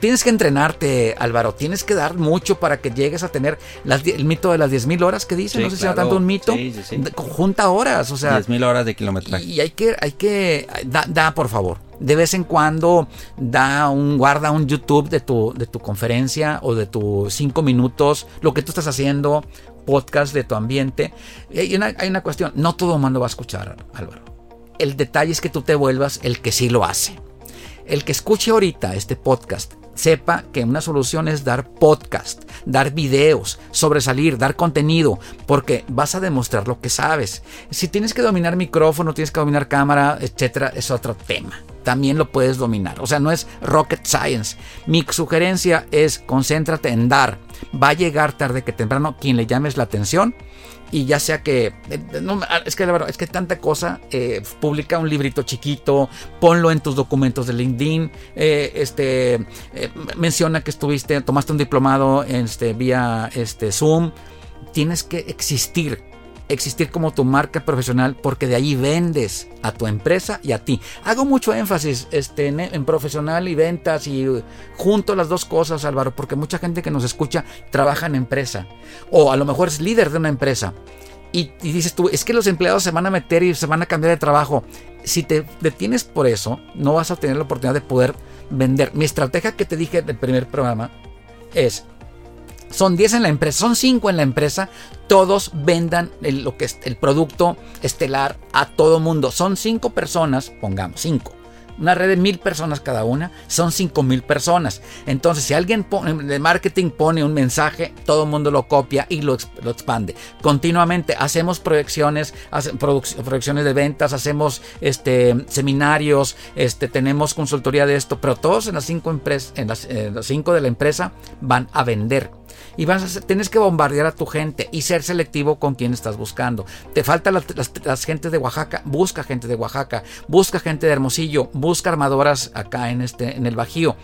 tienes que entrenarte, Álvaro. Tienes que dar mucho para que llegues a tener el mito de las 10.000 horas que dice. no sé si era tanto un mito. Sí, Junta horas, o sea. 10.000 horas de kilometraje. Y hay que, hay que, da, da, por favor. De vez en cuando da un, guarda un YouTube de tu, de tu conferencia o de tus 5 minutos, lo que tú estás haciendo, podcast de tu ambiente. Hay una, hay una cuestión, no todo mundo va a escuchar, Álvaro. El detalle es que tú te vuelvas el que sí lo hace. El que escuche ahorita este podcast sepa que una solución es dar podcast, dar videos, sobresalir, dar contenido, porque vas a demostrar lo que sabes. Si tienes que dominar micrófono, tienes que dominar cámara, etcétera, es otro tema. También lo puedes dominar. O sea, no es rocket science. Mi sugerencia es concéntrate en dar. Va a llegar tarde que temprano quien le llames la atención y ya sea que eh, no, es que la verdad es que tanta cosa eh, publica un librito chiquito ponlo en tus documentos de LinkedIn eh, este menciona que estuviste tomaste un diplomado este vía este Zoom tienes que existir existir como tu marca profesional porque de ahí vendes a tu empresa y a ti. Hago mucho énfasis este, en, profesional y ventas y junto las dos cosas, Álvaro, porque mucha gente que nos escucha trabaja en empresa o a lo mejor es líder de una empresa. Y, y dices tú, es que los empleados se van a meter y se van a cambiar de trabajo. Si te detienes por eso, no vas a tener la oportunidad de poder vender. Mi estrategia que te dije del primer programa es son 10 en la empresa, son 5 en la empresa, todos vendan el, lo que es el producto estelar a todo mundo. Son 5 personas, pongamos 5. Una red de mil personas cada una, son cinco mil personas. Entonces, si alguien de marketing pone un mensaje, todo el mundo lo copia y lo, expande. Continuamente hacemos proyecciones, proyecciones de ventas, hacemos este, seminarios, este, tenemos consultoría de esto, pero todos en las cinco empresas, en las, en las cinco de la empresa van a vender y vas a tienes que bombardear a tu gente y ser selectivo con quien estás buscando. Te faltan las, gentes de Oaxaca, busca gente de Oaxaca, busca gente de Hermosillo, busca armadoras acá en, este, en el Bajío.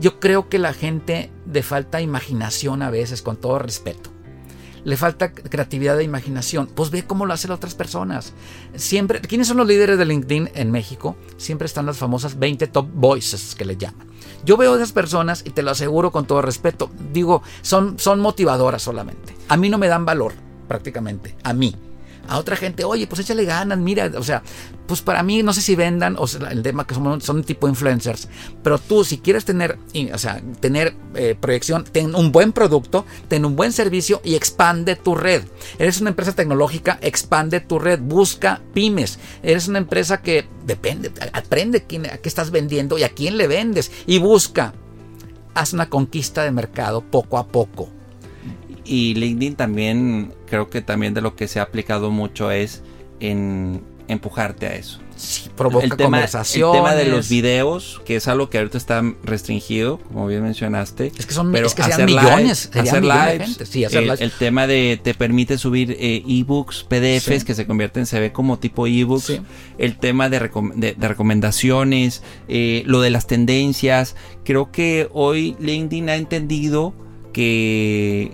Yo creo que la gente de falta imaginación a veces, con todo respeto. le falta creatividad e imaginación. Pues ve cómo lo hacen otras personas. Siempre, ¿quiénes son los líderes de LinkedIn en México? Siempre están las famosas 20 top voices que le llaman. Yo veo a esas personas y te lo aseguro con todo respeto, digo, son, son motivadoras solamente. A mí no me dan valor, prácticamente, a mí a otra gente, oye, pues échale ganas, mira, o sea, pues para mí no sé si vendan, o sea, el tema que son, son tipo influencers, pero tú si quieres tener, o sea, tener eh, proyección, ten un buen producto, ten un buen servicio y expande tu red. Eres una empresa tecnológica, expande tu red, busca pymes. Eres una empresa que depende, aprende quién, a qué estás vendiendo y a quién le vendes y busca. Haz una conquista de mercado poco a poco y LinkedIn también, creo que también de lo que se ha aplicado mucho es en empujarte a eso. Sí, provoca el tema. El tema de los videos, que es algo que ahorita está restringido, como bien mencionaste. Es que son pero es que hacer millones, hacer millones de lives, gente. Sí, hacer el, lives. el tema de te permite subir eh, ebooks, PDFs Sí. que se convierten, se ve como tipo ebooks. Sí. El tema de, recom- de- de recomendaciones, eh, lo de las tendencias. Creo que hoy LinkedIn ha entendido que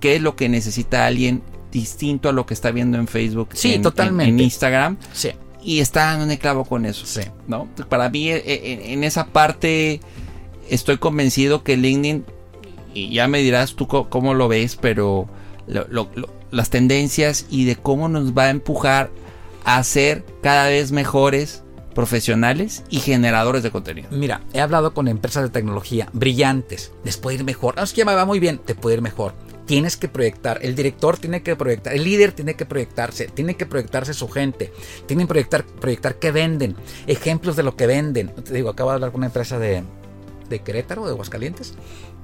qué es lo que necesita alguien distinto a lo que está viendo en Facebook, Sí, en- totalmente. en, en Instagram Sí, y está dando un clavo con eso. sí. ¿no? Para mí, eh, eh, en esa parte, estoy convencido que LinkedIn, y ya me dirás tú cómo lo ves, pero lo- lo- lo- las tendencias y de cómo nos va a empujar a ser cada vez mejores profesionales y generadores de contenido. Mira, he hablado con empresas de tecnología brillantes. Les puede ir mejor. No, es que ya me va muy bien. Te puede ir mejor. Tienes que proyectar. El director tiene que proyectar. El líder tiene que proyectarse. Tiene que proyectarse su gente. Tienen que proyectar, proyectar qué venden. Ejemplos de lo que venden. Te digo, acabo de hablar con una empresa de, de Querétaro, de Aguascalientes.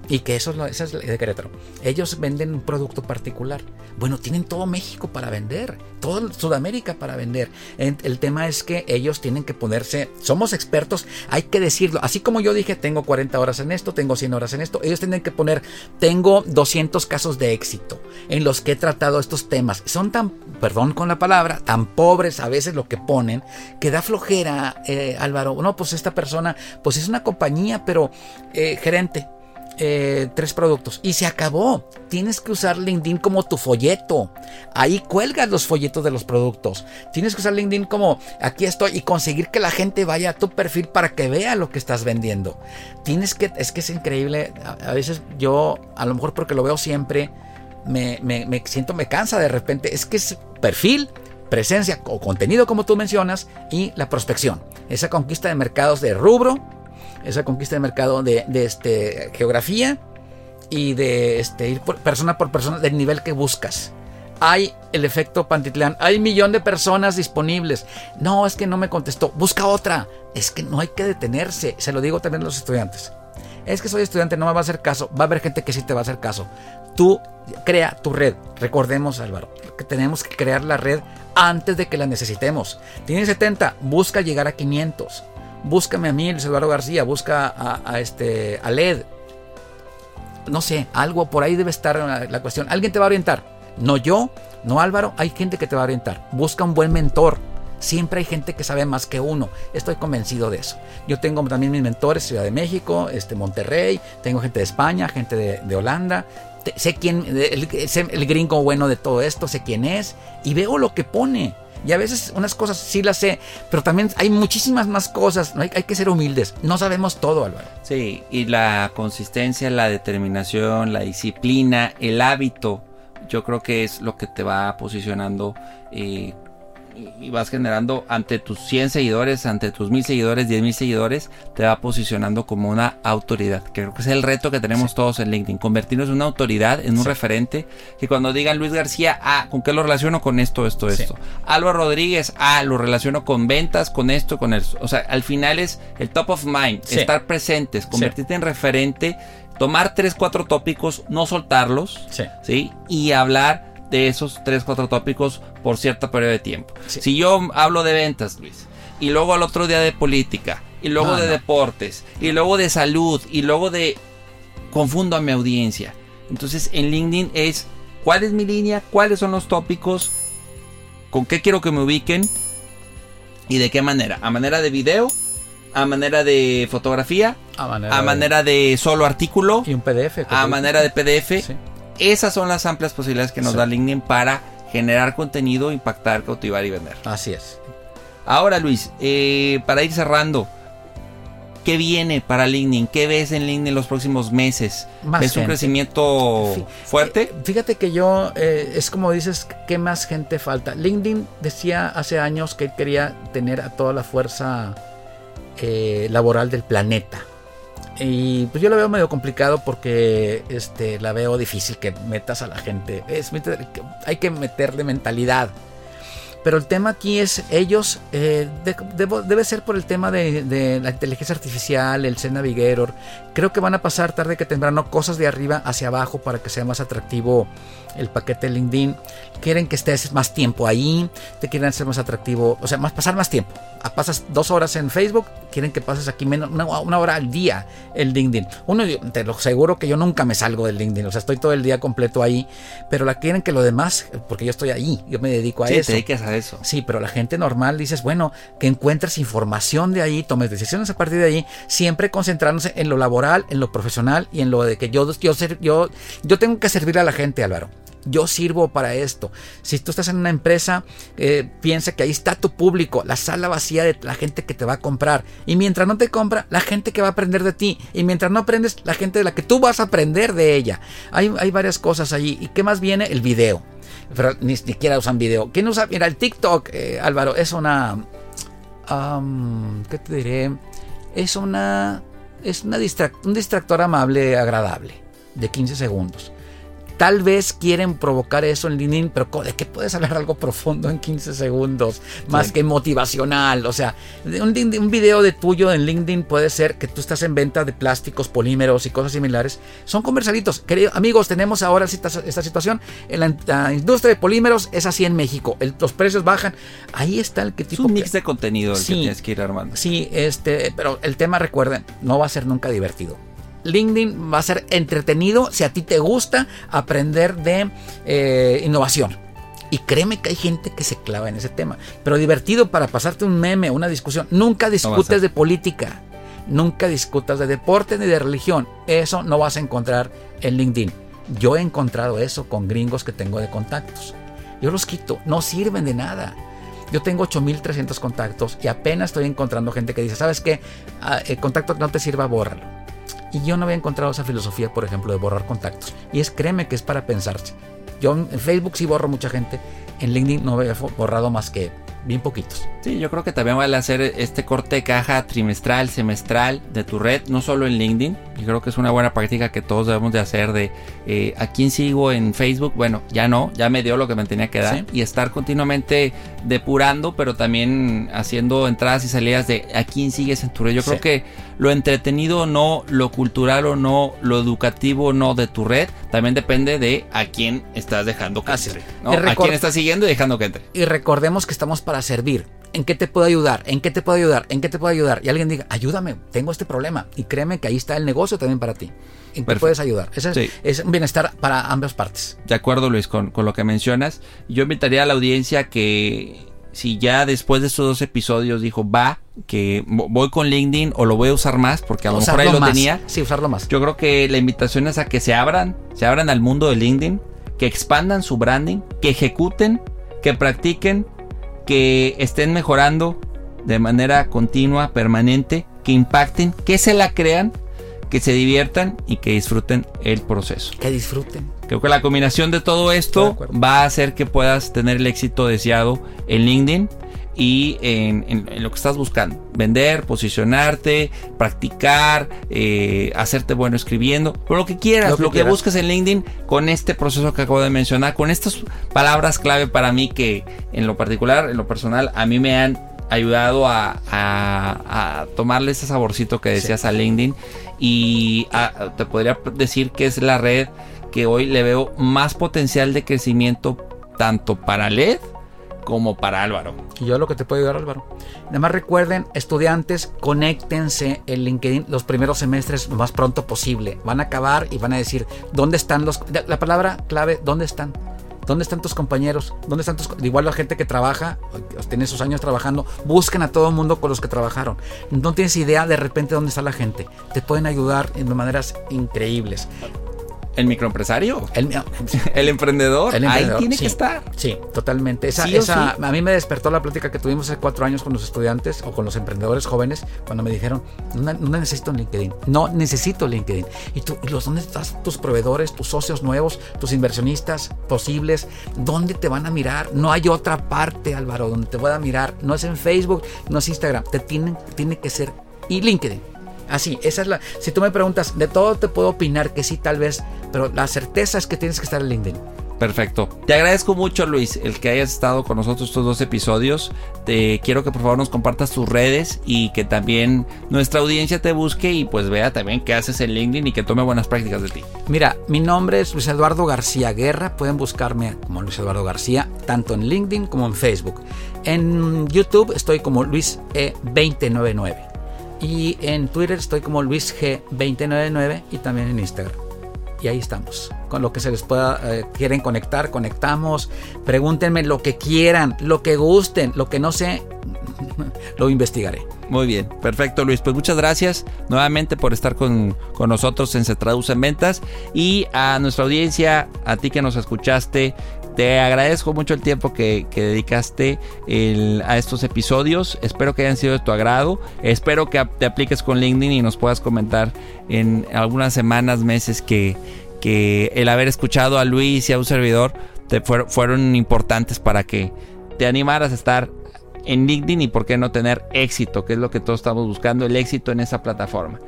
Y que eso es, esa es de Querétaro. Ellos venden un producto particular. Bueno, tienen todo México para vender, todo Sudamérica para vender. En- El tema es que ellos tienen que ponerse, somos expertos, hay que decirlo. Así como yo dije, tengo 40 horas en esto, tengo 100 horas en esto, ellos tienen que poner, tengo 200 casos de éxito en los que he tratado estos temas. Son tan, perdón con la palabra, tan pobres a veces lo que ponen, que da flojera, eh, Álvaro. No, pues esta persona, pues es una compañía, pero eh, gerente eh, tres productos y se acabó. Tienes que usar LinkedIn como tu folleto. Ahí cuelgas los folletos de los productos. Tienes que usar LinkedIn como aquí estoy y conseguir que la gente vaya a tu perfil para que vea lo que estás vendiendo. Tienes que, es que es increíble. A, veces yo, a lo mejor porque lo veo siempre, me siento, me cansa de repente. Es que es perfil, presencia o contenido como tú mencionas y la prospección. Esa conquista de mercados de rubro esa conquista de mercado de, este, geografía y de este, ir por, persona por persona del nivel que buscas. Hay el efecto Pantitlán, hay millón de personas disponibles. No, es que no me contestó, busca otra. Es que no hay que detenerse, se lo digo también a los estudiantes. Es que soy estudiante, no me va a hacer caso. Va a haber gente que sí te va a hacer caso. Tú crea tu red. Recordemos, Álvaro, que tenemos que crear la red antes de que la necesitemos. Tienes 70, busca llegar a 500 búscame a mí, Luis Eduardo García, busca a, este a LED. No sé, algo por ahí debe estar la, cuestión. Alguien te va a orientar. No yo, no Álvaro, hay gente que te va a orientar. Busca un buen mentor. Siempre hay gente que sabe más que uno. Estoy convencido de eso. Yo tengo también mis mentores, Ciudad de México, este Monterrey, tengo gente de España, gente de, Holanda. Sé quién, el gringo bueno de todo esto, sé quién es y veo lo que pone. Y a veces unas cosas sí las sé, pero también hay muchísimas más cosas. ¿no? Hay, hay, que ser humildes. No sabemos todo, Álvaro. Sí, y la consistencia, la determinación, la disciplina, el hábito, yo creo que es lo que te va posicionando eh, y vas generando ante tus 100 seguidores, ante tus 1000 seguidores, 10 mil seguidores, te va posicionando como una autoridad. Creo que es el reto que tenemos sí. todos en LinkedIn, convertirnos en una autoridad, en un sí. referente, que cuando digan Luis García, ah, ¿con qué lo relaciono? Con esto, esto, sí. esto. Álvaro Rodríguez, ah, lo relaciono con ventas, con esto, con eso. O sea, al final es el top of mind, estar presentes, convertirte en referente, tomar tres, cuatro tópicos, no soltarlos, sí. Y hablar de esos 3, 4 tópicos por cierto periodo de tiempo. Sí. Si yo hablo de ventas, Luis, y luego al otro día de política, y luego no, de no. deportes, y luego de salud, y luego de... confundo a mi audiencia. Entonces en LinkedIn es cuál es mi línea, cuáles son los tópicos, con qué quiero que me ubiquen y de qué manera. A manera de video, a manera de fotografía, a manera, a manera de... de... solo artículo, y un PDF. A manera de PDF. Sí esas son las amplias posibilidades que nos da LinkedIn para generar contenido, impactar, cautivar y vender. Así es. Ahora Luis, eh, para ir cerrando, ¿qué viene para LinkedIn? ¿Qué ves en LinkedIn en los próximos meses? Más ¿Ves un crecimiento fuerte? Eh, Fíjate que yo, eh, es como dices, ¿qué más gente falta? LinkedIn decía hace años que quería tener a toda la fuerza eh, laboral del planeta. Y pues yo lo veo medio complicado porque este, la veo difícil que metas a la gente. Es, hay que meterle mentalidad. Pero el tema aquí es ellos, eh, debe ser por el tema de, de la inteligencia artificial, el Zen Navigator. Creo que van a pasar tarde que temprano cosas de arriba hacia abajo para que sea más atractivo el paquete LinkedIn. Quieren que estés más tiempo ahí, te quieren hacer más atractivo, o sea, más pasar más tiempo. Ah, Pasas dos horas en Facebook, quieren que pases aquí menos, una, una hora al día el LinkedIn. Uno, te lo aseguro que yo nunca me salgo del LinkedIn, o sea, estoy todo el día completo ahí, pero la quieren que lo demás, porque yo estoy ahí, yo me dedico a Sí, eso. te dediques a eso. Sí, pero la gente normal dices, bueno, que encuentres información de ahí, tomes decisiones a partir de ahí, siempre concentrándose en lo laboral, en lo profesional y en lo de que yo, yo, ser- yo, yo tengo que servir a la gente, Álvaro. Yo sirvo para esto. Si tú estás en una empresa, eh, piensa que ahí está tu público, la sala vacía de la gente que te va a comprar. Y mientras no te compra, la gente que va a aprender de ti. Y mientras no aprendes, la gente de la que tú vas a aprender de ella. Hay, hay varias cosas allí. ¿Y qué más viene? El video. Pero ni siquiera usan video. ¿Quién usa? Mira, el TikTok, eh, Álvaro, es una. ¿Qué te diré? Es una. Es una un distractor amable, agradable, de 15 segundos. Tal vez quieren provocar eso en LinkedIn, pero ¿de qué puedes hablar algo profundo en 15 segundos? Más Sí. que motivacional. O sea, un, de un video de tuyo en LinkedIn puede ser que tú estás en venta de plásticos, polímeros y cosas similares. Son comercialitos. Queridos amigos, tenemos ahora esta, esta situación. En la, la industria de polímeros es así en México. El- los precios bajan. Ahí está el que Es tipo. un que- mix de contenido el Sí. que tienes que ir armando. Sí, este, pero el tema, recuerden, no va a ser nunca divertido. LinkedIn va a ser entretenido si a ti te gusta aprender de eh, innovación. Y créeme que hay gente que se clava en ese tema. Pero divertido para pasarte un meme, una discusión. Nunca discutes de política. Nunca discutas de deporte ni de religión. Eso no vas a encontrar en LinkedIn. Yo he encontrado eso con gringos que tengo de contactos. Yo los quito. No sirven de nada. Yo tengo 8300 contactos y apenas estoy encontrando gente que dice, ¿sabes qué? Ah, el contacto que no te sirva, bórralo. Y yo no había encontrado esa filosofía, por ejemplo, de borrar contactos. Y es, créeme que es para pensarse. Yo en Facebook sí borro mucha gente, en LinkedIn no he borrado más que bien poquitos. Sí, yo creo que también vale hacer este corte de caja trimestral, semestral de tu red, no solo en LinkedIn. Yo creo que es una buena práctica que todos debemos de hacer de eh, a quién sigo en Facebook. Bueno, ya no, ya me dio lo que me tenía que dar. Sí. Y estar continuamente depurando, pero también haciendo entradas y salidas de a quién sigues en tu red. Yo Sí. creo que lo entretenido o no, lo cultural o no, lo educativo o no de tu red, también depende de a quién estás dejando que Así entre. A quién estás siguiendo y dejando que entre. Y recordemos que estamos para servir. ¿En qué te puedo ayudar? ¿En qué te puedo ayudar? ¿En qué te puedo ayudar? Y alguien diga, ayúdame, tengo este problema. Y créeme que ahí está el negocio también para ti. ¿En qué Perfecto. puedes ayudar? Ese Sí. es un bienestar para ambas partes. De acuerdo, Luis, con, con lo que mencionas. Yo invitaría a la audiencia que si ya después de estos dos episodios dijo, va, que vo- voy con LinkedIn o lo voy a usar más, porque a lo mejor ahí lo más. tenía. Sí, usarlo más. Yo creo que la invitación es a que se abran, se abran al mundo de LinkedIn, que expandan su branding, que ejecuten, que practiquen, que estén mejorando de manera continua, permanente, que impacten, que se la crean, que se diviertan y que disfruten el proceso. Que disfruten. Creo que la combinación de todo de esto va a hacer que puedas tener el éxito deseado en LinkedIn y en, en- en lo que estás buscando. Vender, posicionarte, practicar, eh, hacerte bueno escribiendo, lo que quieras, Lo lo que busques en LinkedIn con este proceso que acabo de mencionar, con estas palabras clave para mí que en lo particular, en lo personal, a mí me han ayudado a, a- a tomarle ese saborcito que decías a LinkedIn. Y a- te podría decir que es la red que hoy le veo más potencial de crecimiento tanto para LED como para Álvaro. Y yo lo que te puedo ayudar, Álvaro. Además, recuerden, estudiantes, conéctense en LinkedIn los primeros semestres lo más pronto posible. Van a acabar y van a decir, ¿dónde están los... La palabra clave, ¿dónde están? ¿Dónde están tus compañeros? ¿Dónde están tus... Igual la gente que trabaja, tiene sus años trabajando, busquen a todo el mundo con los que trabajaron. No tienes idea de repente dónde está la gente. Te pueden ayudar de maneras increíbles. El microempresario, El, el emprendedor, el emprendedor, ahí tiene sí. que estar. Sí, totalmente. Esa, Sí esa- sí. A mí me despertó la plática que tuvimos hace cuatro años con los estudiantes o con los emprendedores jóvenes cuando me dijeron, no, no necesito LinkedIn, no necesito LinkedIn. ¿Y tú, y los, dónde estás tus proveedores, tus socios nuevos, tus inversionistas posibles? ¿Dónde te van a mirar? No hay otra parte, Álvaro, donde te puedan mirar. No es en Facebook, no es Instagram. Te tienen, tiene que ser y LinkedIn. Así, esa es la. Si tú me preguntas, de todo te puedo opinar que sí, tal vez, pero la certeza es que tienes que estar en LinkedIn. Perfecto. Te agradezco mucho, Luis, el que hayas estado con nosotros estos dos episodios. Te quiero que por favor nos compartas tus redes y que también nuestra audiencia te busque y pues vea también qué haces en LinkedIn y que tome buenas prácticas de ti. Mira, mi nombre es Luis Eduardo García Guerra. Pueden buscarme como Luis Eduardo García, tanto en LinkedIn como en Facebook. En YouTube estoy como Luis E299. Y en Twitter estoy como Luis G299 y también en Instagram. Y ahí estamos. Con lo que se les pueda, eh, quieren conectar, conectamos. Pregúntenme lo que quieran, lo que gusten, lo que no sé, lo investigaré. Muy bien, perfecto Luis. Pues muchas gracias nuevamente por estar con, con nosotros en Se Traduce en Ventas. Y a nuestra audiencia, a ti que nos escuchaste, te agradezco mucho el tiempo que, que dedicaste a estos episodios. Espero que hayan sido de tu agrado. Espero que te apliques con LinkedIn y nos puedas comentar en algunas semanas, meses que, que el haber escuchado a Luis y a un servidor te fueron importantes para que te animaras a estar en LinkedIn y por qué no tener éxito, que es lo que todos estamos buscando, el éxito en esa plataforma.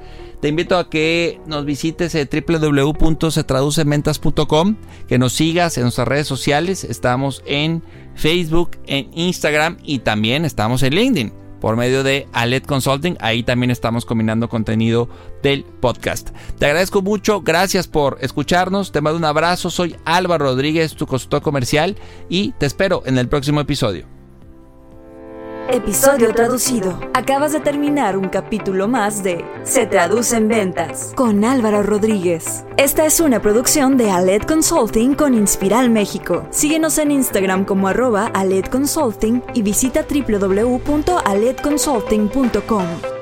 Te invito a que nos visites en www.setraducementas.com, que nos sigas en nuestras redes sociales, estamos en Facebook, en Instagram y también estamos en LinkedIn por medio de Alet Consulting, ahí también estamos combinando contenido del podcast. Te agradezco mucho, gracias por escucharnos, te mando un abrazo, soy Álvaro Rodríguez, tu consultor comercial y te espero en el próximo episodio. Episodio traducido. Acabas de terminar un capítulo más de Se traduce en ventas con Álvaro Rodríguez. Esta es una producción de Aled Consulting con Inspiral México. Síguenos en Instagram como arroba Aled Consulting y visita www.aledconsulting.com.